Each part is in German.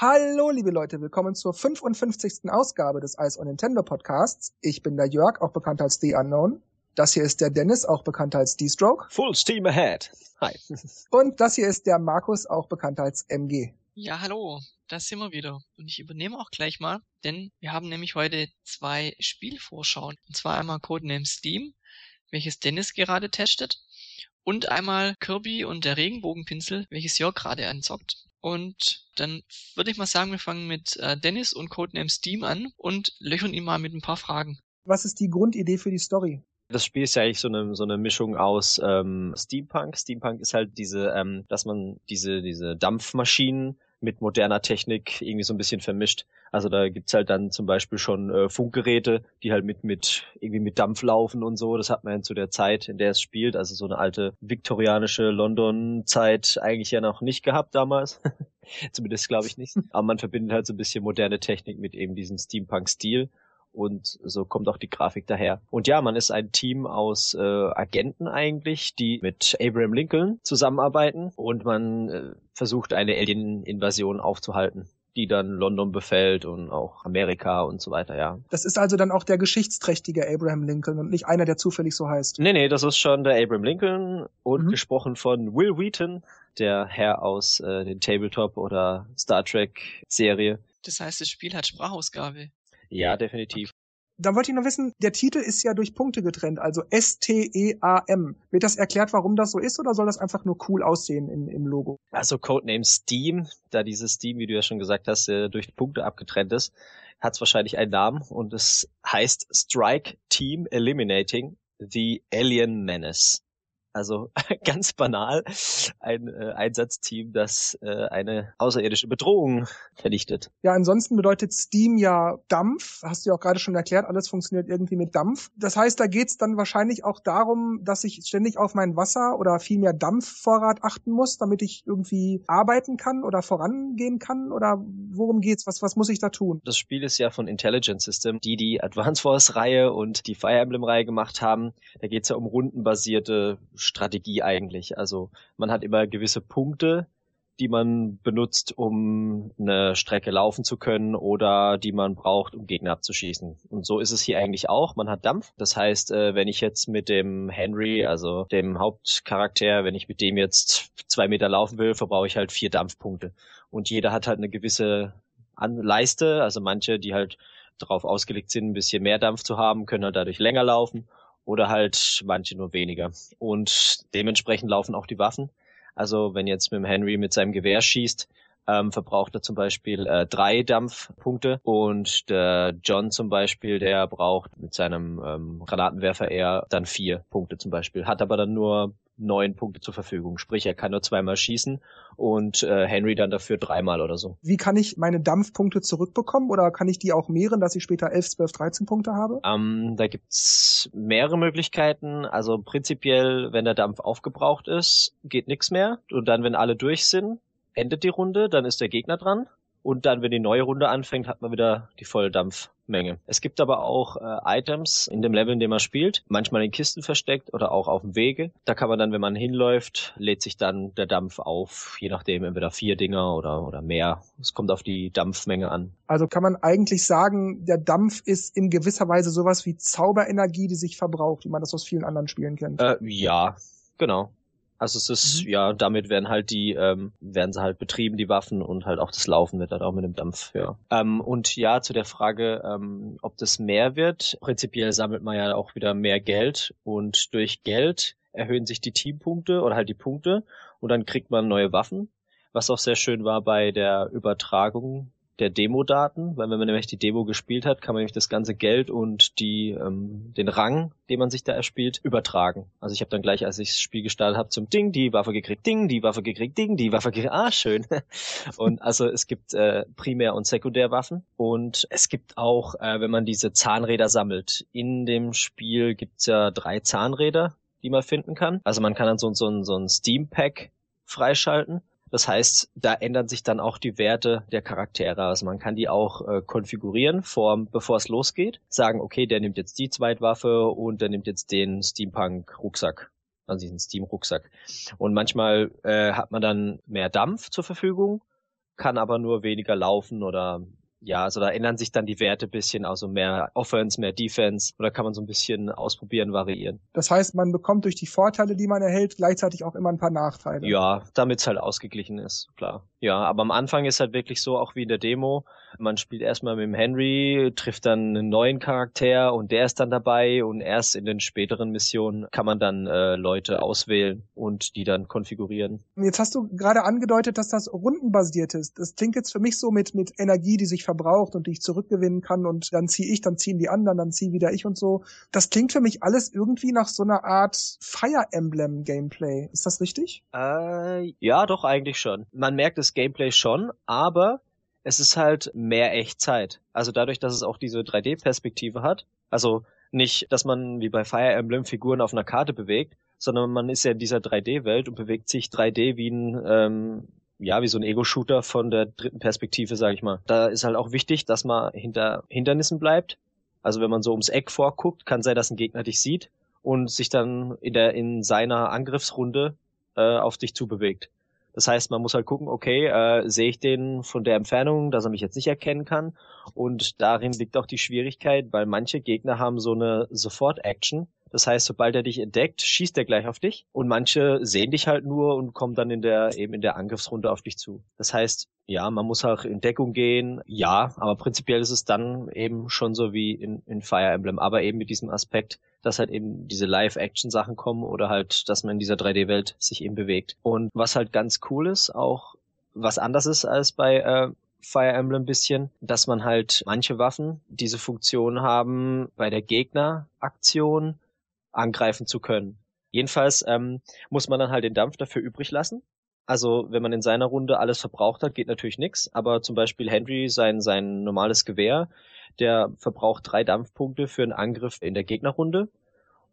Hallo, liebe Leute, willkommen zur 55. Ausgabe des Ice on Nintendo Podcasts. Ich bin der Jörg, auch bekannt als The Unknown. Das hier ist der Dennis, auch bekannt als D-Stroke. Full Steam Ahead. Hi. Und das hier ist der Markus, auch bekannt als MG. Ja, hallo, da sind wir wieder. Und ich übernehme auch gleich mal, denn wir haben nämlich heute zwei Spielvorschauen. Und zwar einmal Codename Steam, welches Dennis gerade testet, und einmal Kirby und der Regenbogenpinsel, welches Jörg gerade anzockt. Und dann würde ich mal sagen, wir fangen mit äh, Dennis und Codename Steam an und löchern ihn mal mit ein paar Fragen. Was ist die Grundidee für die Story? Das Spiel ist ja eigentlich so eine so eine Mischung aus ähm, Steampunk. Steampunk ist halt diese, ähm, dass man diese diese Dampfmaschinen mit moderner Technik irgendwie so ein bisschen vermischt. Also da gibt's halt dann zum Beispiel schon äh, Funkgeräte, die halt mit mit irgendwie mit Dampf laufen und so. Das hat man zu der Zeit, in der es spielt, also so eine alte viktorianische London-Zeit eigentlich ja noch nicht gehabt damals. Zumindest glaube ich nicht. Aber man verbindet halt so ein bisschen moderne Technik mit eben diesem Steampunk-Stil und so kommt auch die Grafik daher. Und ja, man ist ein Team aus äh, Agenten eigentlich, die mit Abraham Lincoln zusammenarbeiten und man äh, versucht eine Alien-Invasion aufzuhalten die dann London befällt und auch Amerika und so weiter, ja. Das ist also dann auch der geschichtsträchtige Abraham Lincoln und nicht einer, der zufällig so heißt. Nee, nee, das ist schon der Abraham Lincoln und mhm. gesprochen von Will Wheaton, der Herr aus äh, den Tabletop oder Star Trek Serie. Das heißt, das Spiel hat Sprachausgabe. Ja, definitiv. Da wollte ich noch wissen, der Titel ist ja durch Punkte getrennt, also S-T-E-A-M. Wird das erklärt, warum das so ist, oder soll das einfach nur cool aussehen im, im Logo? Also Codename Steam, da dieses Steam, wie du ja schon gesagt hast, äh, durch Punkte abgetrennt ist, hat es wahrscheinlich einen Namen und es heißt Strike Team Eliminating the Alien Menace. Also ganz banal ein äh, Einsatzteam, das äh, eine außerirdische Bedrohung vernichtet. Ja, ansonsten bedeutet Steam ja Dampf. Hast du ja auch gerade schon erklärt, alles funktioniert irgendwie mit Dampf. Das heißt, da geht's dann wahrscheinlich auch darum, dass ich ständig auf mein Wasser oder vielmehr Dampfvorrat achten muss, damit ich irgendwie arbeiten kann oder vorangehen kann? Oder worum geht's? Was, was muss ich da tun? Das Spiel ist ja von Intelligent System, die die Advance Force Reihe und die Fire Emblem Reihe gemacht haben. Da geht's ja um rundenbasierte Strategie eigentlich. Also man hat immer gewisse Punkte, die man benutzt, um eine Strecke laufen zu können oder die man braucht, um Gegner abzuschießen. Und so ist es hier eigentlich auch. Man hat Dampf. Das heißt, äh, wenn ich jetzt mit dem Henry, also dem Hauptcharakter, wenn ich mit dem jetzt zwei Meter laufen will, verbrauche ich halt vier Dampfpunkte. Und jeder hat halt eine gewisse Leiste. Also manche, die halt darauf ausgelegt sind, ein bisschen mehr Dampf zu haben, können halt dadurch länger laufen oder halt manche nur weniger. Und dementsprechend laufen auch die Waffen. Also wenn jetzt mit dem Henry mit seinem Gewehr schießt, ähm, verbraucht er zum Beispiel äh, drei Dampfpunkte und der John zum Beispiel, der braucht mit seinem ähm, Granatenwerfer eher dann vier Punkte zum Beispiel, hat aber dann nur neun Punkte zur Verfügung. Sprich, er kann nur zweimal schießen und äh, Henry dann dafür dreimal oder so. Wie kann ich meine Dampfpunkte zurückbekommen oder kann ich die auch mehren, dass ich später 11, 12, 13 Punkte habe? Ähm, da gibt's mehrere Möglichkeiten. Also prinzipiell, wenn der Dampf aufgebraucht ist, geht nichts mehr. Und dann, wenn alle durch sind, endet die Runde, dann ist der Gegner dran. Und dann, wenn die neue Runde anfängt, hat man wieder die volle Dampfmenge. Es gibt aber auch äh, Items in dem Level, in dem man spielt, manchmal in Kisten versteckt oder auch auf dem Wege. Da kann man dann, wenn man hinläuft, lädt sich dann der Dampf auf, je nachdem entweder vier Dinger oder, oder mehr. Es kommt auf die Dampfmenge an. Also kann man eigentlich sagen, der Dampf ist in gewisser Weise sowas wie Zauberenergie, die sich verbraucht, wie man das aus vielen anderen Spielen kennt. Äh, ja, genau. Also es ist, mhm. ja, damit werden halt die, ähm, werden sie halt betrieben, die Waffen und halt auch das Laufen wird halt auch mit dem Dampf, ja. Ähm, und ja, zu der Frage, ähm, ob das mehr wird, prinzipiell sammelt man ja auch wieder mehr Geld und durch Geld erhöhen sich die Teampunkte oder halt die Punkte und dann kriegt man neue Waffen. Was auch sehr schön war bei der Übertragung der Demo-Daten, weil wenn man nämlich die Demo gespielt hat, kann man nämlich das ganze Geld und die ähm, den Rang, den man sich da erspielt, übertragen. Also ich habe dann gleich, als ich das Spiel gestartet habe, zum Ding die Waffe gekriegt, Ding, die Waffe gekriegt, Ding, die Waffe gekriegt, ah schön. und also es gibt äh, Primär- und Sekundärwaffen und es gibt auch, äh, wenn man diese Zahnräder sammelt, in dem Spiel gibt's ja drei Zahnräder, die man finden kann. Also man kann dann so, so, so ein Steam Pack freischalten das heißt, da ändern sich dann auch die Werte der Charaktere. Also man kann die auch äh, konfigurieren, vor, bevor es losgeht. Sagen, okay, der nimmt jetzt die Zweitwaffe und der nimmt jetzt den Steampunk-Rucksack. Also diesen Steam-Rucksack. Und manchmal äh, hat man dann mehr Dampf zur Verfügung, kann aber nur weniger laufen oder ja, also da ändern sich dann die Werte bisschen, also mehr Offense, mehr Defense, oder kann man so ein bisschen ausprobieren, variieren. Das heißt, man bekommt durch die Vorteile, die man erhält, gleichzeitig auch immer ein paar Nachteile. Ja, damit es halt ausgeglichen ist, klar. Ja, aber am Anfang ist halt wirklich so, auch wie in der Demo, man spielt erstmal mit dem Henry, trifft dann einen neuen Charakter und der ist dann dabei und erst in den späteren Missionen kann man dann äh, Leute auswählen und die dann konfigurieren. Jetzt hast du gerade angedeutet, dass das rundenbasiert ist. Das klingt jetzt für mich so mit, mit Energie, die sich verbraucht und die ich zurückgewinnen kann und dann ziehe ich, dann ziehen die anderen, dann ziehe wieder ich und so. Das klingt für mich alles irgendwie nach so einer Art Fire Emblem Gameplay. Ist das richtig? Äh, ja, doch eigentlich schon. Man merkt das Gameplay schon, aber es ist halt mehr Echtzeit. Also dadurch, dass es auch diese 3D-Perspektive hat, also nicht, dass man wie bei Fire Emblem Figuren auf einer Karte bewegt, sondern man ist ja in dieser 3D-Welt und bewegt sich 3D wie ein ähm, ja, wie so ein Ego-Shooter von der dritten Perspektive, sage ich mal. Da ist halt auch wichtig, dass man hinter Hindernissen bleibt. Also wenn man so ums Eck vorguckt, kann sein, dass ein Gegner dich sieht und sich dann in der in seiner Angriffsrunde äh, auf dich zubewegt. Das heißt, man muss halt gucken, okay, äh, sehe ich den von der Entfernung, dass er mich jetzt nicht erkennen kann. Und darin liegt auch die Schwierigkeit, weil manche Gegner haben so eine Sofort-Action. Das heißt, sobald er dich entdeckt, schießt er gleich auf dich. Und manche sehen dich halt nur und kommen dann in der, eben in der Angriffsrunde auf dich zu. Das heißt, ja, man muss auch in Deckung gehen, ja, aber prinzipiell ist es dann eben schon so wie in, in Fire Emblem, aber eben mit diesem Aspekt, dass halt eben diese Live-Action-Sachen kommen oder halt, dass man in dieser 3D-Welt sich eben bewegt. Und was halt ganz cool ist, auch was anders ist als bei äh, Fire Emblem bisschen, dass man halt manche Waffen diese Funktion haben, bei der Gegneraktion angreifen zu können. Jedenfalls ähm, muss man dann halt den Dampf dafür übrig lassen. Also wenn man in seiner Runde alles verbraucht hat, geht natürlich nichts. Aber zum Beispiel Henry, sein, sein normales Gewehr, der verbraucht drei Dampfpunkte für einen Angriff in der Gegnerrunde.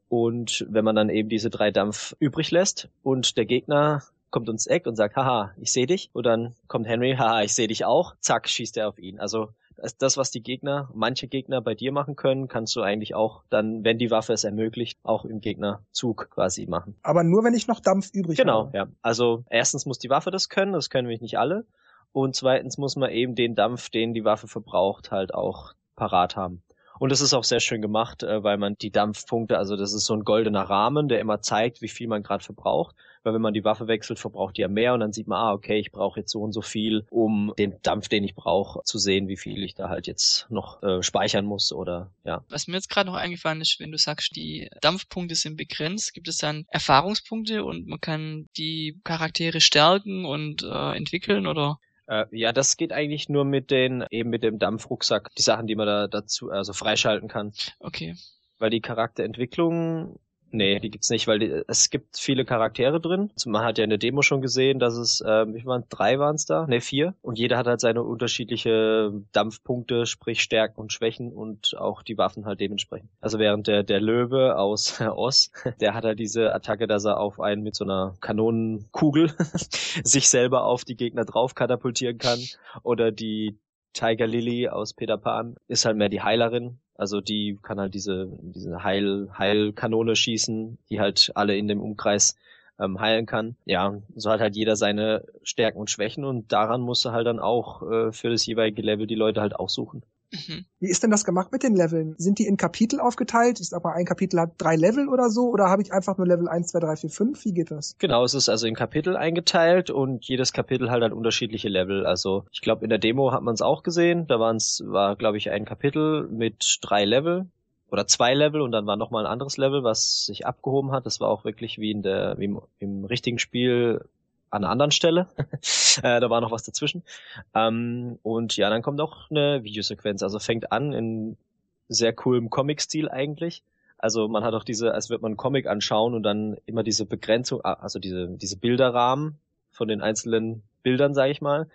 Und wenn man dann eben diese drei Dampf übrig lässt und der Gegner kommt ins Eck und sagt, haha, ich sehe dich. Und dann kommt Henry, haha, ich sehe dich auch. Zack, schießt er auf ihn. Also das, was die Gegner, manche Gegner bei dir machen können, kannst du eigentlich auch dann, wenn die Waffe es ermöglicht, auch im Gegnerzug quasi machen. Aber nur, wenn ich noch Dampf übrig genau, habe. Genau, ja. Also erstens muss die Waffe das können, das können wir nicht alle. Und zweitens muss man eben den Dampf, den die Waffe verbraucht, halt auch parat haben. Und es ist auch sehr schön gemacht, äh, weil man die Dampfpunkte, also das ist so ein goldener Rahmen, der immer zeigt, wie viel man gerade verbraucht. Weil wenn man die Waffe wechselt, verbraucht die ja mehr und dann sieht man, ah, okay, ich brauche jetzt so und so viel, um den Dampf, den ich brauche, zu sehen, wie viel ich da halt jetzt noch äh, speichern muss oder ja. Was mir jetzt gerade noch eingefallen ist, wenn du sagst, die Dampfpunkte sind begrenzt, gibt es dann Erfahrungspunkte und man kann die Charaktere stärken und äh, entwickeln oder? Äh, ja, das geht eigentlich nur mit den, eben mit dem Dampfrucksack, die Sachen, die man da dazu, also freischalten kann. Okay. Weil die Charakterentwicklung Nee, die gibt's nicht, weil die, es gibt viele Charaktere drin. Man hat ja in der Demo schon gesehen, dass es, äh, wie waren drei waren's da? Nee, vier. Und jeder hat halt seine unterschiedliche Dampfpunkte, sprich Stärken und Schwächen und auch die Waffen halt dementsprechend. Also während der, der Löwe aus Oz, der hat halt diese Attacke, dass er auf einen mit so einer Kanonenkugel sich selber auf die Gegner drauf katapultieren kann. Oder die Tiger Lily aus Peter Pan ist halt mehr die Heilerin, also die kann halt diese, diese Heil, Heilkanone schießen, die halt alle in dem Umkreis ähm, heilen kann. Ja, so hat halt jeder seine Stärken und Schwächen und daran musst du halt dann auch äh, für das jeweilige Level die Leute halt aussuchen. Mhm. Wie ist denn das gemacht mit den Leveln? Sind die in Kapitel aufgeteilt? Ich sag mal, ein Kapitel hat drei Level oder so? Oder habe ich einfach nur Level 1, 2, 3, 4, 5? Wie geht das? Genau, es ist also in Kapitel eingeteilt und jedes Kapitel hat halt unterschiedliche Level. Also ich glaube, in der Demo hat man es auch gesehen. Da waren's, war, glaube ich, ein Kapitel mit drei Level oder zwei Level und dann war noch mal ein anderes Level, was sich abgehoben hat. Das war auch wirklich wie in der wie im, im richtigen Spiel an einer anderen Stelle. äh, da war noch was dazwischen. Ähm, und ja, dann kommt auch eine Videosequenz. Also fängt an in sehr coolem Comic-Stil eigentlich. Also man hat auch diese, als wird man einen Comic anschauen und dann immer diese Begrenzung, ah, also diese, diese Bilderrahmen von den einzelnen Bildern, sage ich mal,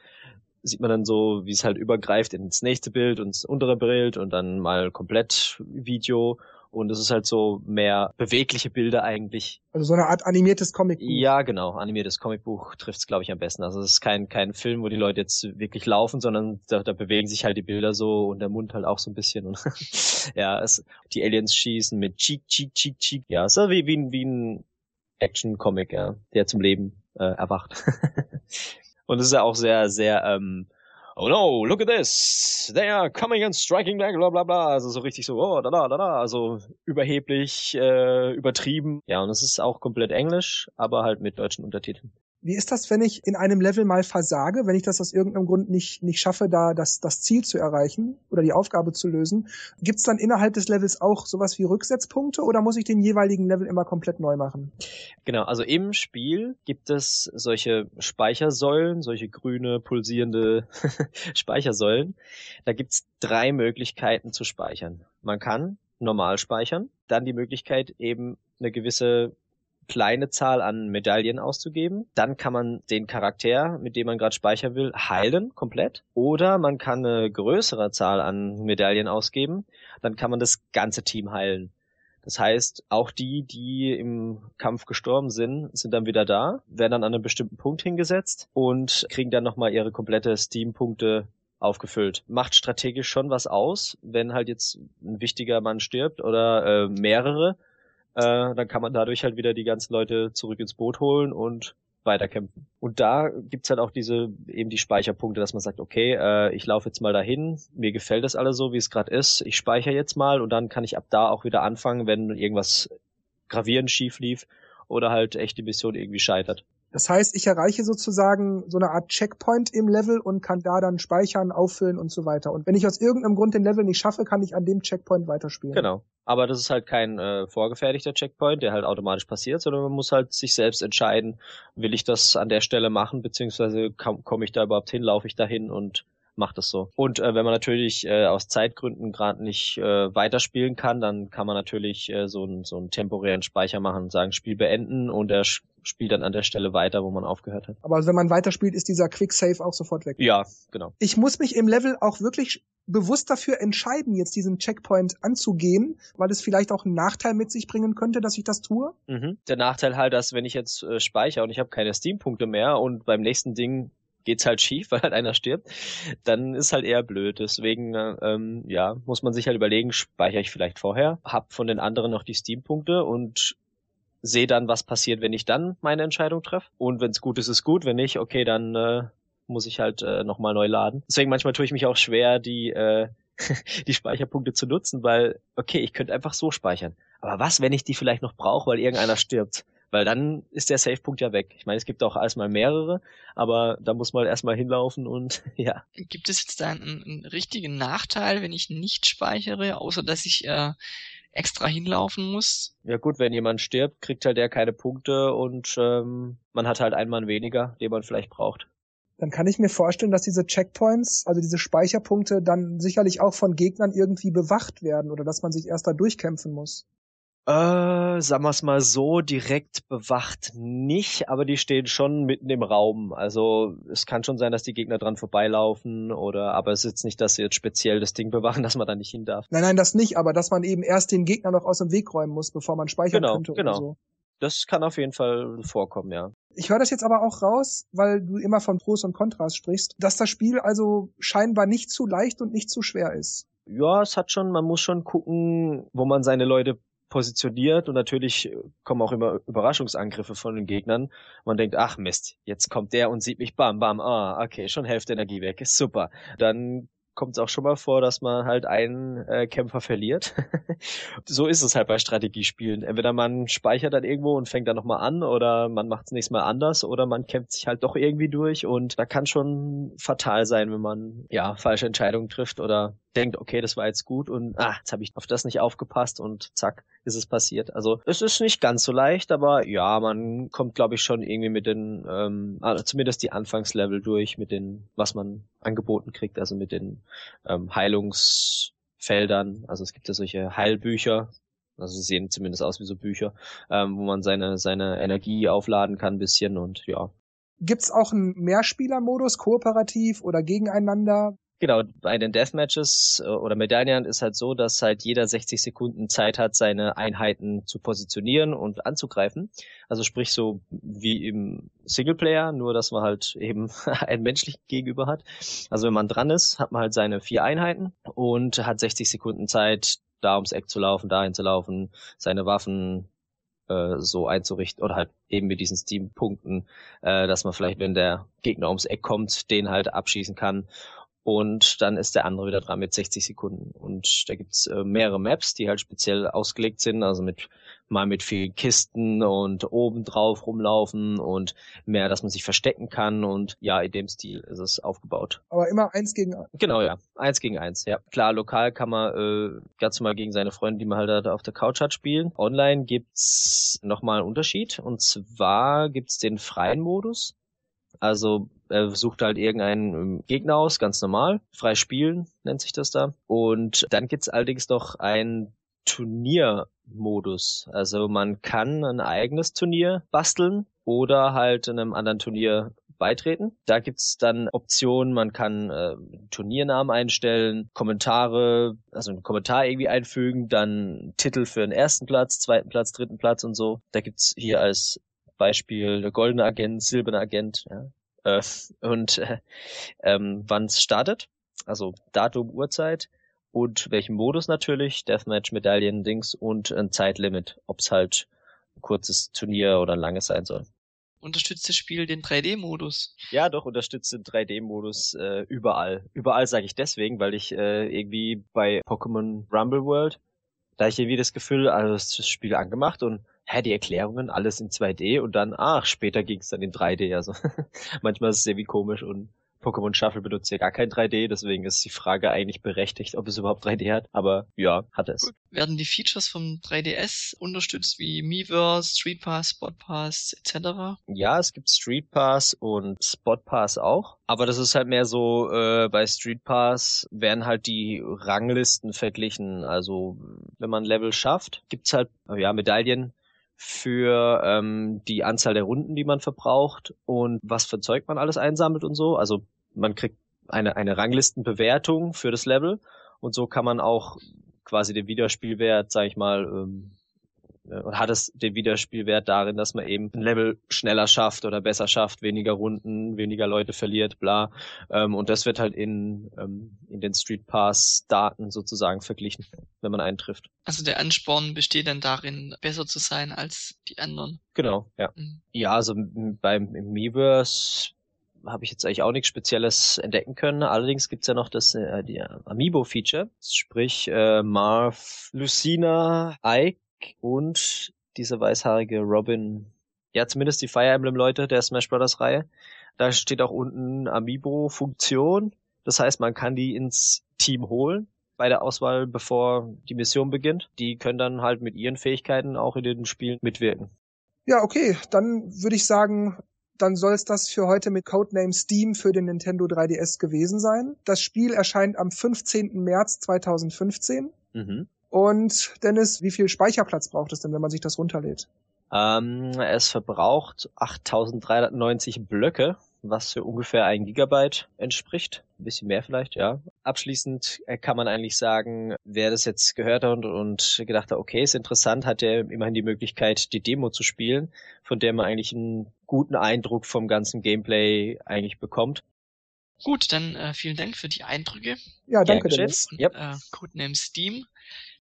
sieht man dann so, wie es halt übergreift ins nächste Bild und ins untere Bild und dann mal komplett Video und es ist halt so mehr bewegliche Bilder eigentlich. Also so eine Art animiertes Comicbuch. Ja, genau. Animiertes Comicbuch trifft es, glaube ich, am besten. Also es ist kein, kein Film, wo die Leute jetzt wirklich laufen, sondern da, da bewegen sich halt die Bilder so und der Mund halt auch so ein bisschen. Und ja, es, die Aliens schießen mit Cheek, Cheek, Cheek, Cheek. Ja, so wie, wie, wie ein Action-Comic, ja, der zum Leben äh, erwacht. Und es ist ja auch sehr, sehr, ähm, oh no, look at this, they are coming and striking back, bla bla bla. Also so richtig so, oh, da da da da, also überheblich, äh, übertrieben. Ja, und es ist auch komplett Englisch, aber halt mit deutschen Untertiteln. Wie ist das, wenn ich in einem Level mal versage, wenn ich das aus irgendeinem Grund nicht, nicht schaffe, da das, das Ziel zu erreichen oder die Aufgabe zu lösen? Gibt es dann innerhalb des Levels auch sowas wie Rücksetzpunkte oder muss ich den jeweiligen Level immer komplett neu machen? Genau, also im Spiel gibt es solche Speichersäulen, solche grüne, pulsierende Speichersäulen. Da gibt's drei Möglichkeiten zu speichern. Man kann normal speichern, dann die Möglichkeit eben eine gewisse kleine Zahl an Medaillen auszugeben. Dann kann man den Charakter, mit dem man gerade speichern will, heilen komplett. Oder man kann eine größere Zahl an Medaillen ausgeben. Dann kann man das ganze Team heilen. Das heißt, auch die, die im Kampf gestorben sind, sind dann wieder da, werden dann an einem bestimmten Punkt hingesetzt und kriegen dann nochmal ihre komplette Steam-Punkte aufgefüllt. Macht strategisch schon was aus, wenn halt jetzt ein wichtiger Mann stirbt oder äh, mehrere, äh, dann kann man dadurch halt wieder die ganzen Leute zurück ins Boot holen und weiterkämpfen. Und da gibt's halt auch diese, eben die Speicherpunkte, dass man sagt, okay, äh, ich laufe jetzt mal dahin, mir gefällt das alles so, wie es gerade ist, ich speichere jetzt mal und dann kann ich ab da auch wieder anfangen, wenn irgendwas gravierend schief lief oder halt echt die Mission irgendwie scheitert. Das heißt, ich erreiche sozusagen so eine Art Checkpoint im Level und kann da dann speichern, auffüllen und so weiter. Und wenn ich aus irgendeinem Grund den Level nicht schaffe, kann ich an dem Checkpoint weiterspielen. Genau. Aber das ist halt kein äh, vorgefertigter Checkpoint, der halt automatisch passiert, sondern man muss halt sich selbst entscheiden, will ich das an der Stelle machen, beziehungsweise komme ich da überhaupt hin, laufe ich da hin und macht es so. Und äh, wenn man natürlich äh, aus Zeitgründen gerade nicht äh, weiterspielen kann, dann kann man natürlich äh, so, ein, so einen temporären Speicher machen und sagen, Spiel beenden und er spielt dann an der Stelle weiter, wo man aufgehört hat. Aber wenn man weiterspielt, ist dieser Quick Save auch sofort weg. Ja, genau. Ich muss mich im Level auch wirklich bewusst dafür entscheiden, jetzt diesen Checkpoint anzugehen, weil es vielleicht auch einen Nachteil mit sich bringen könnte, dass ich das tue. Mhm. Der Nachteil halt, dass wenn ich jetzt äh, speichere und ich habe keine Steam-Punkte mehr und beim nächsten Ding geht's halt schief, weil halt einer stirbt, dann ist halt eher blöd. Deswegen, ähm, ja, muss man sich halt überlegen, speichere ich vielleicht vorher, hab von den anderen noch die Steam-Punkte und sehe dann, was passiert, wenn ich dann meine Entscheidung treffe. Und wenn es gut ist, ist gut. Wenn nicht, okay, dann äh, muss ich halt äh, nochmal neu laden. Deswegen manchmal tue ich mich auch schwer, die, äh, die Speicherpunkte zu nutzen, weil, okay, ich könnte einfach so speichern. Aber was, wenn ich die vielleicht noch brauche, weil irgendeiner stirbt? Weil dann ist der Safe-Punkt ja weg. Ich meine, es gibt auch erstmal mehrere, aber da muss man erstmal hinlaufen und ja. Gibt es jetzt da einen, einen richtigen Nachteil, wenn ich nicht speichere, außer dass ich äh, extra hinlaufen muss? Ja gut, wenn jemand stirbt, kriegt halt der keine Punkte und ähm, man hat halt einen Mann weniger, den man vielleicht braucht dann kann ich mir vorstellen, dass diese Checkpoints, also diese Speicherpunkte, dann sicherlich auch von Gegnern irgendwie bewacht werden oder dass man sich erst da durchkämpfen muss. Äh, sagen wir es mal so, direkt bewacht nicht, aber die stehen schon mitten im Raum. Also es kann schon sein, dass die Gegner dran vorbeilaufen oder aber es ist jetzt nicht, dass sie jetzt speziell das Ding bewachen, dass man da nicht hin darf. Nein, nein, das nicht, aber dass man eben erst den Gegner noch aus dem Weg räumen muss, bevor man speichern genau, könnte genau. oder so. Das kann auf jeden Fall vorkommen, ja. Ich höre das jetzt aber auch raus, weil du immer von Pros und Kontras sprichst, dass das Spiel also scheinbar nicht zu leicht und nicht zu schwer ist. Ja, es hat schon, man muss schon gucken, wo man seine Leute positioniert und natürlich kommen auch immer Überraschungsangriffe von den Gegnern. Man denkt, ach Mist, jetzt kommt der und sieht mich, bam, bam, ah, okay, schon Hälfte Energie weg, ist super. Dann kommt es auch schon mal vor, dass man halt einen äh, Kämpfer verliert. so ist es halt bei Strategiespielen. Entweder man speichert dann irgendwo und fängt dann nochmal an oder man macht es nächstes Mal anders oder man kämpft sich halt doch irgendwie durch und da kann schon fatal sein, wenn man ja falsche Entscheidungen trifft oder denkt, okay, das war jetzt gut und ah, jetzt habe ich auf das nicht aufgepasst und zack, ist es passiert. Also es ist nicht ganz so leicht, aber ja, man kommt, glaube ich, schon irgendwie mit den, ähm, also zumindest die Anfangslevel durch, mit den, was man angeboten kriegt, also mit den ähm, Heilungsfeldern. Also es gibt ja solche Heilbücher, also sie sehen zumindest aus wie so Bücher, ähm, wo man seine, seine Energie aufladen kann ein bisschen und ja. Gibt's auch einen Mehrspielermodus, kooperativ oder gegeneinander? Genau, bei den Deathmatches äh, oder Medaillen ist halt so, dass halt jeder 60 Sekunden Zeit hat, seine Einheiten zu positionieren und anzugreifen. Also sprich so wie im Singleplayer, nur dass man halt eben einen menschlichen Gegenüber hat. Also wenn man dran ist, hat man halt seine vier Einheiten und hat 60 Sekunden Zeit, da ums Eck zu laufen, dahin zu laufen, seine Waffen äh, so einzurichten oder halt eben mit diesen Steam-Punkten, äh, dass man vielleicht, wenn der Gegner ums Eck kommt, den halt abschießen kann und dann ist der andere wieder dran mit 60 Sekunden. Und da gibt's äh, mehrere Maps, die halt speziell ausgelegt sind, also mit mal mit vielen Kisten und oben drauf rumlaufen und mehr, dass man sich verstecken kann und ja, in dem Stil ist es aufgebaut. Aber immer eins gegen eins. Genau, ja. Eins gegen eins, ja. Klar, lokal kann man äh, ganz normal gegen seine Freunde, die man halt da auf der Couch hat, spielen. Online gibt's nochmal einen Unterschied und zwar gibt's den freien Modus. Also er sucht halt irgendeinen ähm, Gegner aus, ganz normal. Frei spielen nennt sich das da. Und dann gibt's allerdings noch ein Turniermodus. Also man kann ein eigenes Turnier basteln oder halt einem anderen Turnier beitreten. Da gibt's dann Optionen, man kann äh, Turniernamen einstellen, Kommentare, also einen Kommentar irgendwie einfügen, dann Titel für den ersten Platz, zweiten Platz, dritten Platz und so. Da gibt's hier als Beispiel der goldene Agent, silberne Agent, ja. Äh, und äh, ähm, wann es startet, also Datum, Uhrzeit und welchen Modus natürlich, Deathmatch, Medaillen, Dings und ein Zeitlimit, ob es halt ein kurzes Turnier oder ein langes sein soll. Unterstützt das Spiel den 3D-Modus? Ja, doch, unterstützt den 3D-Modus äh, überall. Überall sage ich deswegen, weil ich äh, irgendwie bei Pokémon Rumble World, da ich irgendwie das Gefühl, also das Spiel angemacht und hä, die Erklärungen, alles in 2D und dann, ach, später ging es dann in 3D. Also manchmal ist es irgendwie komisch und Pokémon Shuffle benutzt ja gar kein 3D, deswegen ist die Frage eigentlich berechtigt, ob es überhaupt 3D hat. Aber ja, hat es. Gut. Werden die Features vom 3DS unterstützt wie Miiverse, Street Pass, Spot Pass etc.? Ja, es gibt Street Pass und Spot Pass auch. Aber das ist halt mehr so, äh, bei Street Pass werden halt die Ranglisten verglichen. Also wenn man Level schafft, gibt's halt ja Medaillen für ähm, die Anzahl der Runden, die man verbraucht und was für Zeug man alles einsammelt und so. Also man kriegt eine, eine Ranglistenbewertung für das Level und so kann man auch quasi den Wiederspielwert, sag ich mal, ähm, äh, und hat es den Wiederspielwert darin, dass man eben ein Level schneller schafft oder besser schafft, weniger Runden, weniger Leute verliert, bla. Ähm, und das wird halt in, ähm, in den Street Pass Daten sozusagen verglichen, wenn man eintrifft. Also der Ansporn besteht dann darin, besser zu sein als die anderen. Genau, ja. Mhm. Ja, also beim im Miiverse habe ich jetzt eigentlich auch nichts Spezielles entdecken können. Allerdings gibt's ja noch das äh, Amiibo-Feature, sprich äh, Marv, Lucina, Ike und diese weißhaarige Robin. Ja, zumindest die Fire Emblem Leute der Smash Brothers Reihe. Da steht auch unten Amiibo-Funktion. Das heißt, man kann die ins Team holen bei der Auswahl, bevor die Mission beginnt. Die können dann halt mit ihren Fähigkeiten auch in den Spielen mitwirken. Ja, okay, dann würde ich sagen, dann soll es das für heute mit Codename Steam für den Nintendo 3DS gewesen sein. Das Spiel erscheint am 15. März 2015. Mhm. Und Dennis, wie viel Speicherplatz braucht es denn, wenn man sich das runterlädt? Ähm, es verbraucht 8390 Blöcke, was für ungefähr ein Gigabyte entspricht. Ein bisschen mehr vielleicht, ja. Abschließend äh, kann man eigentlich sagen, wer das jetzt gehört hat und, und gedacht hat, okay, ist interessant, hat er immerhin die Möglichkeit, die Demo zu spielen, von der man eigentlich einen guten Eindruck vom ganzen Gameplay eigentlich bekommt. Gut, dann äh, vielen Dank für die Eindrücke. Ja, danke, Dennis. Yep. Äh, Codename Steam.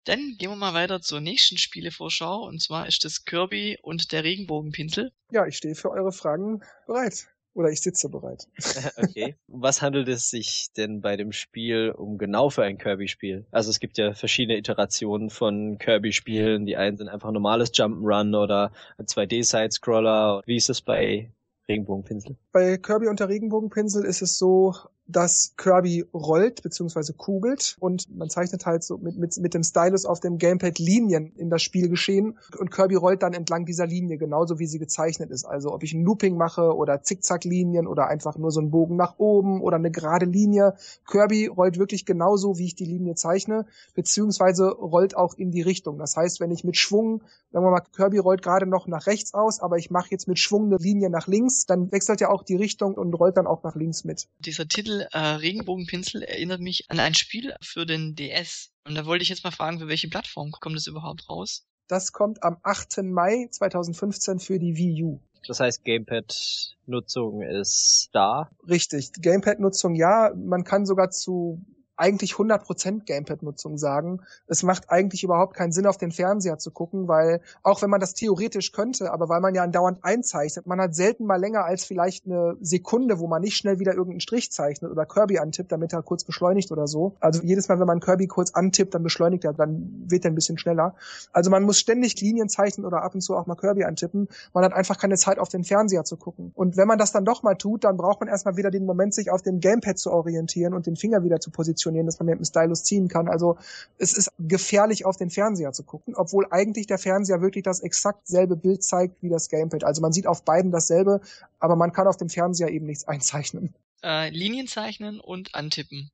Dann gehen wir mal weiter zur nächsten Spielevorschau und zwar ist das Kirby und der Regenbogenpinsel. Ja, ich stehe für eure Fragen bereit. Oder ich sitze bereit. okay. Was handelt es sich denn bei dem Spiel um genau für ein Kirby-Spiel? Also es gibt ja verschiedene Iterationen von Kirby-Spielen. Die einen sind einfach normales Jump'n'Run oder ein 2D-Side-Scroller. Wie ist es bei Regenbogenpinsel? Bei Kirby und der Regenbogenpinsel ist es so, dass Kirby rollt bzw. kugelt und man zeichnet halt so mit, mit, mit dem Stylus auf dem Gamepad Linien in das Spiel geschehen und Kirby rollt dann entlang dieser Linie genauso wie sie gezeichnet ist. Also ob ich ein Looping mache oder Zickzacklinien oder einfach nur so einen Bogen nach oben oder eine gerade Linie. Kirby rollt wirklich genauso, wie ich die Linie zeichne, beziehungsweise rollt auch in die Richtung. Das heißt, wenn ich mit Schwung, sagen wir mal, Kirby rollt gerade noch nach rechts aus, aber ich mache jetzt mit Schwung eine Linie nach links, dann wechselt ja auch die Richtung und rollt dann auch nach links mit. Dieser Titel äh, Regenbogenpinsel erinnert mich an ein Spiel für den DS. Und da wollte ich jetzt mal fragen, für welche Plattform kommt es überhaupt raus? Das kommt am 8. Mai 2015 für die Wii U. Das heißt, Gamepad-Nutzung ist da? Richtig. Gamepad-Nutzung ja. Man kann sogar zu eigentlich 100% Gamepad-Nutzung sagen. Es macht eigentlich überhaupt keinen Sinn, auf den Fernseher zu gucken, weil auch wenn man das theoretisch könnte, aber weil man ja andauernd einzeichnet, man hat selten mal länger als vielleicht eine Sekunde, wo man nicht schnell wieder irgendeinen Strich zeichnet oder Kirby antippt, damit er kurz beschleunigt oder so. Also jedes Mal, wenn man Kirby kurz antippt, dann beschleunigt er, dann wird er ein bisschen schneller. Also man muss ständig Linien zeichnen oder ab und zu auch mal Kirby antippen. Man hat einfach keine Zeit, auf den Fernseher zu gucken. Und wenn man das dann doch mal tut, dann braucht man erstmal wieder den Moment, sich auf dem Gamepad zu orientieren und den Finger wieder zu positionieren positionieren, dass man mit dem Stylus ziehen kann. Also es ist gefährlich, auf den Fernseher zu gucken, obwohl eigentlich der Fernseher wirklich das exakt selbe Bild zeigt wie das Gamepad. Also man sieht auf beiden dasselbe, aber man kann auf dem Fernseher eben nichts einzeichnen. Äh, Linien zeichnen und antippen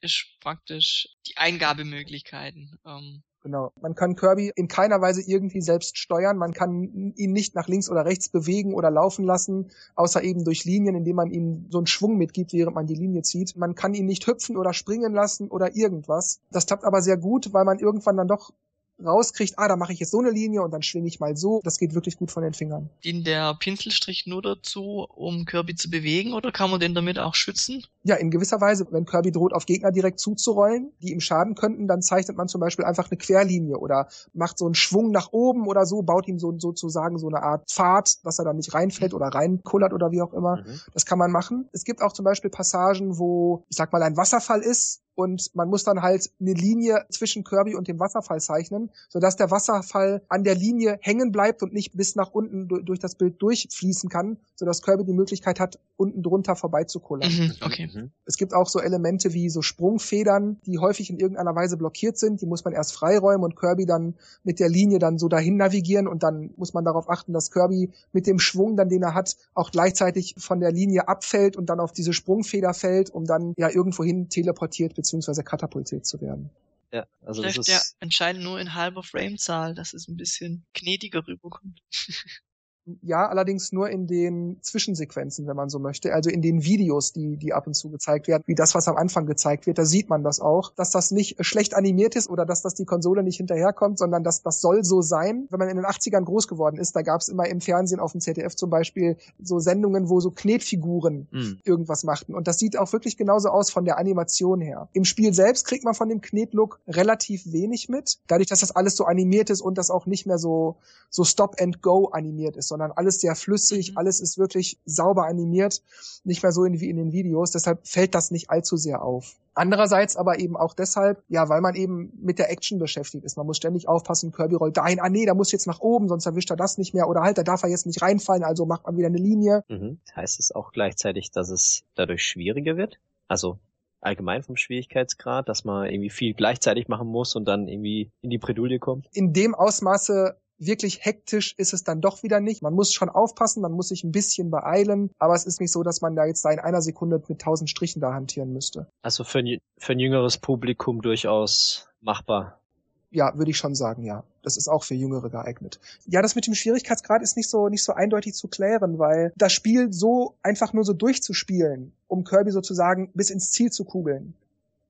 ist praktisch die Eingabemöglichkeiten. Ähm, Genau. Man kann Kirby in keiner Weise irgendwie selbst steuern. Man kann ihn nicht nach links oder rechts bewegen oder laufen lassen, außer eben durch Linien, indem man ihm so einen Schwung mitgibt, während man die Linie zieht. Man kann ihn nicht hüpfen oder springen lassen oder irgendwas. Das klappt aber sehr gut, weil man irgendwann dann doch rauskriegt, ah, da mache ich jetzt so eine Linie und dann schwinge ich mal so. Das geht wirklich gut von den Fingern. Dient der Pinselstrich nur dazu, um Kirby zu bewegen oder kann man den damit auch schützen? Ja, in gewisser Weise. Wenn Kirby droht, auf Gegner direkt zuzurollen, die ihm schaden könnten, dann zeichnet man zum Beispiel einfach eine Querlinie oder macht so einen Schwung nach oben oder so, baut ihm so sozusagen so eine Art Pfad, dass er dann nicht reinfällt oder reinkullert oder wie auch immer. Mhm. Das kann man machen. Es gibt auch zum Beispiel Passagen, wo, ich sag mal, ein Wasserfall ist und man muss dann halt eine Linie zwischen Kirby und dem Wasserfall zeichnen, sodass der Wasserfall an der Linie hängen bleibt und nicht bis nach unten durch das Bild durchfließen kann, sodass Kirby die Möglichkeit hat, unten drunter vorbeizukullern. Mhm, okay. Mhm. Es gibt auch so Elemente wie so Sprungfedern, die häufig in irgendeiner Weise blockiert sind. Die muss man erst freiräumen und Kirby dann mit der Linie dann so dahin navigieren und dann muss man darauf achten, dass Kirby mit dem Schwung dann, den er hat, auch gleichzeitig von der Linie abfällt und dann auf diese Sprungfeder fällt, um dann ja irgendwohin teleportiert beziehungsweise katapultiert zu werden. Ja, also Läuft das ist ja anscheinend nur in halber Framezahl, dass es ein bisschen gnädiger rüberkommt. Ja, allerdings nur in den Zwischensequenzen, wenn man so möchte. Also in den Videos, die, die ab und zu gezeigt werden, wie das, was am Anfang gezeigt wird. Da sieht man das auch, dass das nicht schlecht animiert ist oder dass das die Konsole nicht hinterherkommt, sondern dass das soll so sein. Wenn man in den 80ern groß geworden ist, da gab es immer im Fernsehen auf dem ZDF zum Beispiel so Sendungen, wo so Knetfiguren mhm. irgendwas machten. Und das sieht auch wirklich genauso aus von der Animation her. Im Spiel selbst kriegt man von dem Knetlook relativ wenig mit, dadurch, dass das alles so animiert ist und das auch nicht mehr so, so Stop and Go animiert ist, sondern alles sehr flüssig, mhm. alles ist wirklich sauber animiert, nicht mehr so wie in den Videos, deshalb fällt das nicht allzu sehr auf. Andererseits aber eben auch deshalb, ja, weil man eben mit der Action beschäftigt ist. Man muss ständig aufpassen, Kirby rollt dahin, ah nee, da muss jetzt nach oben, sonst erwischt er das nicht mehr oder halt, da darf er jetzt nicht reinfallen, also macht man wieder eine Linie. Mhm. Heißt es auch gleichzeitig, dass es dadurch schwieriger wird? Also allgemein vom Schwierigkeitsgrad, dass man irgendwie viel gleichzeitig machen muss und dann irgendwie in die Bredouille kommt? In dem Ausmaße wirklich hektisch ist es dann doch wieder nicht. Man muss schon aufpassen, man muss sich ein bisschen beeilen, aber es ist nicht so, dass man da jetzt da in einer Sekunde mit tausend Strichen da hantieren müsste. Also für ein, für ein jüngeres Publikum durchaus machbar. Ja, würde ich schon sagen, ja. Das ist auch für Jüngere geeignet. Ja, das mit dem Schwierigkeitsgrad ist nicht so, nicht so eindeutig zu klären, weil das Spiel so einfach nur so durchzuspielen, um Kirby sozusagen bis ins Ziel zu kugeln,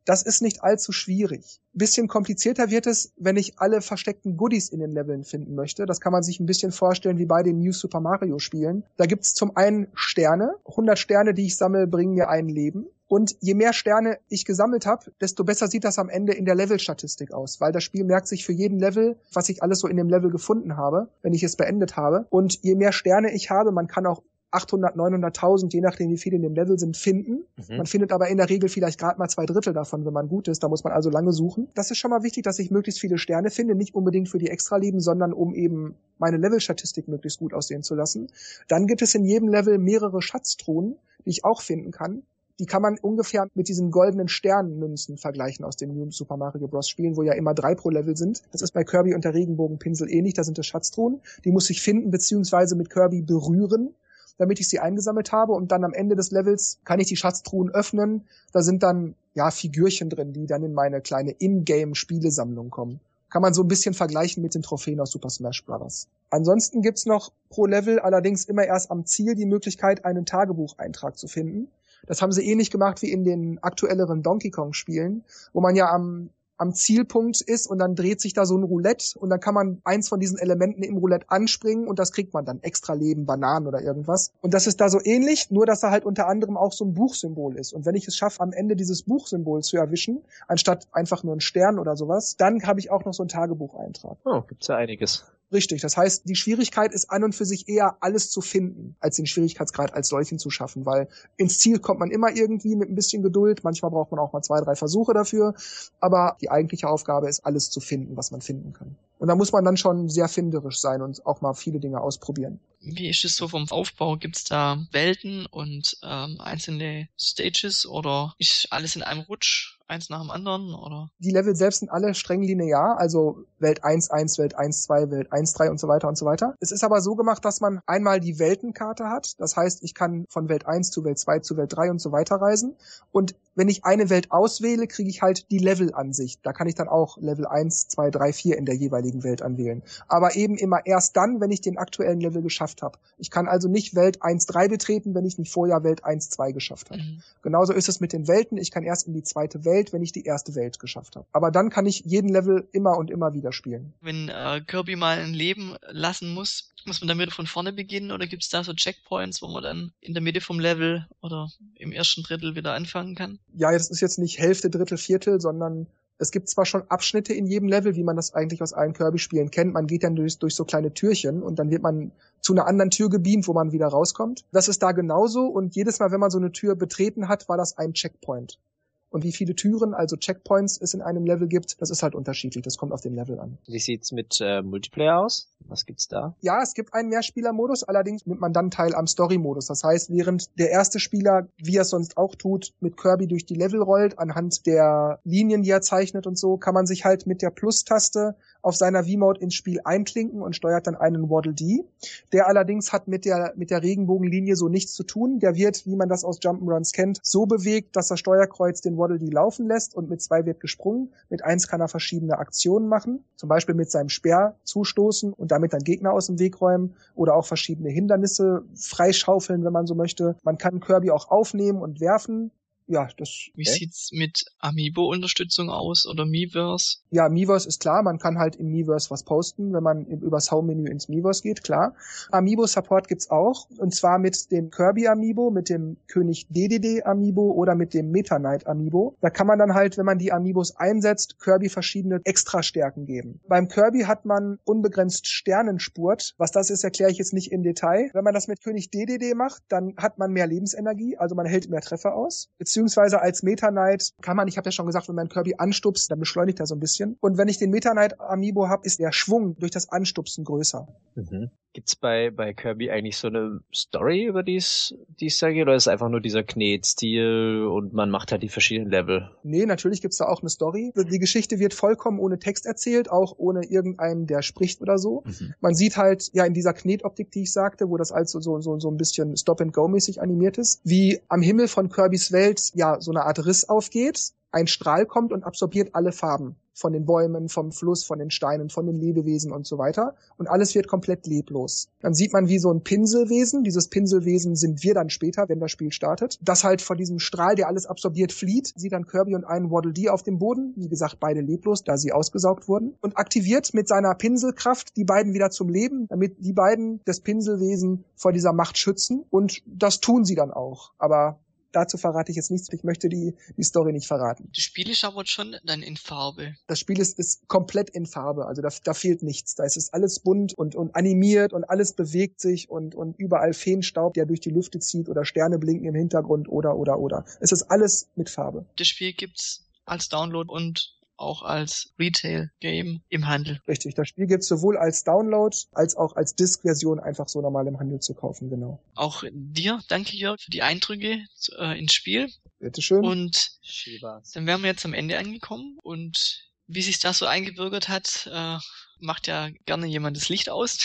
das ist nicht allzu schwierig. Bisschen komplizierter wird es, wenn ich alle versteckten Goodies in den Leveln finden möchte. Das kann man sich ein bisschen vorstellen wie bei den New Super Mario Spielen. Da gibt's zum einen Sterne. 100 Sterne, die ich sammle, bringen mir ein Leben. Und je mehr Sterne ich gesammelt habe, desto besser sieht das am Ende in der Levelstatistik aus, weil das Spiel merkt sich für jeden Level, was ich alles so in dem Level gefunden habe, wenn ich es beendet habe. Und je mehr Sterne ich habe, man kann auch 800, 900.000, je nachdem wie viele in dem Level sind, finden. Mhm. Man findet aber in der Regel vielleicht gerade mal zwei Drittel davon, wenn man gut ist. Da muss man also lange suchen. Das ist schon mal wichtig, dass ich möglichst viele Sterne finde, nicht unbedingt für die Extraleben, sondern um eben meine Levelstatistik möglichst gut aussehen zu lassen. Dann gibt es in jedem Level mehrere Schatztruhen, die ich auch finden kann. Die kann man ungefähr mit diesen goldenen Sternenmünzen vergleichen aus den New Super Mario Bros. Spielen, wo ja immer drei pro Level sind. Das ist bei Kirby und der Regenbogenpinsel ähnlich. Da sind das Schatztruhen. Die muss ich finden beziehungsweise mit Kirby berühren damit ich sie eingesammelt habe und dann am Ende des Levels kann ich die Schatztruhen öffnen. Da sind dann ja Figürchen drin, die dann in meine kleine Ingame-Spielesammlung kommen. Kann man so ein bisschen vergleichen mit den Trophäen aus Super Smash Bros. Ansonsten gibt's noch pro Level allerdings immer erst am Ziel die Möglichkeit, einen Tagebucheintrag zu finden. Das haben sie ähnlich gemacht wie in den aktuelleren Donkey Kong Spielen, wo man ja am am Zielpunkt ist und dann dreht sich da so ein Roulette und dann kann man eins von diesen Elementen im Roulette anspringen und das kriegt man dann. Extra Leben, Bananen oder irgendwas. Und das ist da so ähnlich, nur dass da halt unter anderem auch so ein Buchsymbol ist. Und wenn ich es schaffe, am Ende dieses Buchsymbol zu erwischen, anstatt einfach nur ein Stern oder sowas, dann habe ich auch noch so einen Tagebucheintrag. Oh, gibt's ja einiges. Richtig. Das heißt, die Schwierigkeit ist an und für sich eher alles zu finden, als den Schwierigkeitsgrad als solchen zu schaffen, weil ins Ziel kommt man immer irgendwie mit ein bisschen Geduld. Manchmal braucht man auch mal zwei, drei Versuche dafür. Aber die eigentliche Aufgabe ist, alles zu finden, was man finden kann. Und da muss man dann schon sehr finderisch sein und auch mal viele Dinge ausprobieren. Wie ist es so vom Aufbau? Gibt es da Welten und ähm, einzelne Stages oder ist alles in einem Rutsch? eins nach dem anderen, oder? Die Level selbst sind alle streng linear, also Welt 1, 1, Welt 1, 2, Welt 1, 3 und so weiter und so weiter. Es ist aber so gemacht, dass man einmal die Weltenkarte hat. Das heißt, ich kann von Welt 1 zu Welt 2 zu Welt 3 und so weiter reisen. Und wenn ich eine Welt auswähle, kriege ich halt die Levelansicht. Da kann ich dann auch Level 1, 2, 3, 4 in der jeweiligen Welt anwählen. Aber eben immer erst dann, wenn ich den aktuellen Level geschafft habe. Ich kann also nicht Welt 1, 3 betreten, wenn ich nicht vorher Welt 1, 2 geschafft habe. Mhm. Genauso ist es mit den Welten. Ich kann erst in die zweite Welt, wenn ich die erste Welt geschafft habe. Aber dann kann ich jeden Level immer und immer wieder spielen. Wenn äh, Kirby mal ein Leben lassen muss, muss man damit von vorne beginnen oder gibt es da so Checkpoints, wo man dann in der Mitte vom Level oder im ersten Drittel wieder anfangen kann? Ja, das ist jetzt nicht Hälfte, Drittel, Viertel, sondern es gibt zwar schon Abschnitte in jedem Level, wie man das eigentlich aus allen Kirby-Spielen kennt. Man geht dann durch, durch so kleine Türchen und dann wird man zu einer anderen Tür gebeamt, wo man wieder rauskommt. Das ist da genauso und jedes Mal, wenn man so eine Tür betreten hat, war das ein Checkpoint. Und wie viele Türen, also Checkpoints, es in einem Level gibt, das ist halt unterschiedlich. Das kommt auf den Level an. Wie sieht's mit äh, Multiplayer aus? Was gibt's da? Ja, es gibt einen Mehrspieler-Modus, allerdings nimmt man dann teil am Story-Modus. Das heißt, während der erste Spieler, wie er es sonst auch tut, mit Kirby durch die Level rollt, anhand der Linien, die er zeichnet und so, kann man sich halt mit der Plus-Taste auf seiner V-Mode ins Spiel einklinken und steuert dann einen Waddle Dee. Der allerdings hat mit der, mit der Regenbogenlinie so nichts zu tun. Der wird, wie man das aus Jump'n'Runs kennt, so bewegt, dass das Steuerkreuz den Waddle Dee laufen lässt und mit zwei wird gesprungen. Mit eins kann er verschiedene Aktionen machen. Zum Beispiel mit seinem Speer zustoßen und damit dann Gegner aus dem Weg räumen oder auch verschiedene Hindernisse freischaufeln, wenn man so möchte. Man kann Kirby auch aufnehmen und werfen ja, das. Wie okay. sieht's mit Amiibo-Unterstützung aus oder Miiverse? Ja, Miiverse ist klar, man kann halt im Miiverse was posten, wenn man übers Home-Menü ins Miiverse geht, klar. Amiibo-Support gibt's auch, und zwar mit dem Kirby-Amiibo, mit dem König DDD-Amiibo oder mit dem Meta Knight-Amiibo. Da kann man dann halt, wenn man die Amiibos einsetzt, Kirby verschiedene Extra-Stärken geben. Beim Kirby hat man unbegrenzt Sternenspurt. Was das ist, erkläre ich jetzt nicht im Detail. Wenn man das mit König DDD macht, dann hat man mehr Lebensenergie, also man hält mehr Treffer aus beziehungsweise als Meta Knight kann man, ich habe ja schon gesagt, wenn man Kirby anstupst, dann beschleunigt er so ein bisschen. Und wenn ich den Meta Knight Amiibo habe, ist der Schwung durch das Anstupsen größer. Mhm. Gibt's bei, bei Kirby eigentlich so eine Story, über die es da geht, oder ist es einfach nur dieser Knetstil und man macht halt die verschiedenen Level? Nee, natürlich gibt's da auch eine Story. Die Geschichte wird vollkommen ohne Text erzählt, auch ohne irgendeinen, der spricht oder so. Mhm. Man sieht halt, ja, in dieser Knetoptik, die ich sagte, wo das also so, so, so ein bisschen Stop-and-Go-mäßig animiert ist, wie am Himmel von Kirbys Welt ja so eine Art Riss aufgeht, ein Strahl kommt und absorbiert alle Farben von den Bäumen, vom Fluss, von den Steinen, von den Lebewesen und so weiter. Und alles wird komplett leblos. Dann sieht man wie so ein Pinselwesen. Dieses Pinselwesen sind wir dann später, wenn das Spiel startet. Das halt vor diesem Strahl, der alles absorbiert, flieht, sieht dann Kirby und einen Waddle Dee auf dem Boden. Wie gesagt, beide leblos, da sie ausgesaugt wurden. Und aktiviert mit seiner Pinselkraft die beiden wieder zum Leben, damit die beiden das Pinselwesen vor dieser Macht schützen. Und das tun sie dann auch. Aber dazu verrate ich jetzt nichts. Ich möchte die, die Story nicht verraten. Das Spiel ist aber schon dann in Farbe. Das Spiel ist, ist komplett in Farbe. Also da, da fehlt nichts. Da ist es alles bunt und, und animiert und alles bewegt sich und, und überall Feenstaub, der durch die Lüfte zieht oder Sterne blinken im Hintergrund oder, oder, oder. Es ist alles mit Farbe. Das Spiel gibt's als Download und auch als Retail-Game im Handel. Richtig, das Spiel gibt es sowohl als Download als auch als Disk-Version einfach so normal im Handel zu kaufen, genau. Auch dir, danke Jörg, für die Eindrücke äh, ins Spiel. Bitteschön. Und dann wären wir jetzt am Ende angekommen und wie sich das so eingebürgert hat, äh, macht ja gerne jemand das Licht aus.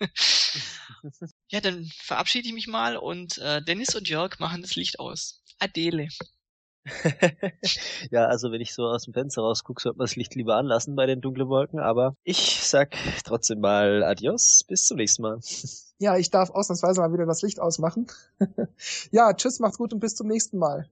ja, dann verabschiede ich mich mal und äh, Dennis und Jörg machen das Licht aus. Adele. ja, also wenn ich so aus dem Fenster rausgucke, sollte man das Licht lieber anlassen bei den dunklen Wolken, aber ich sag trotzdem mal Adios, bis zum nächsten Mal. Ja, ich darf ausnahmsweise mal wieder das Licht ausmachen. ja, tschüss, macht's gut und bis zum nächsten Mal.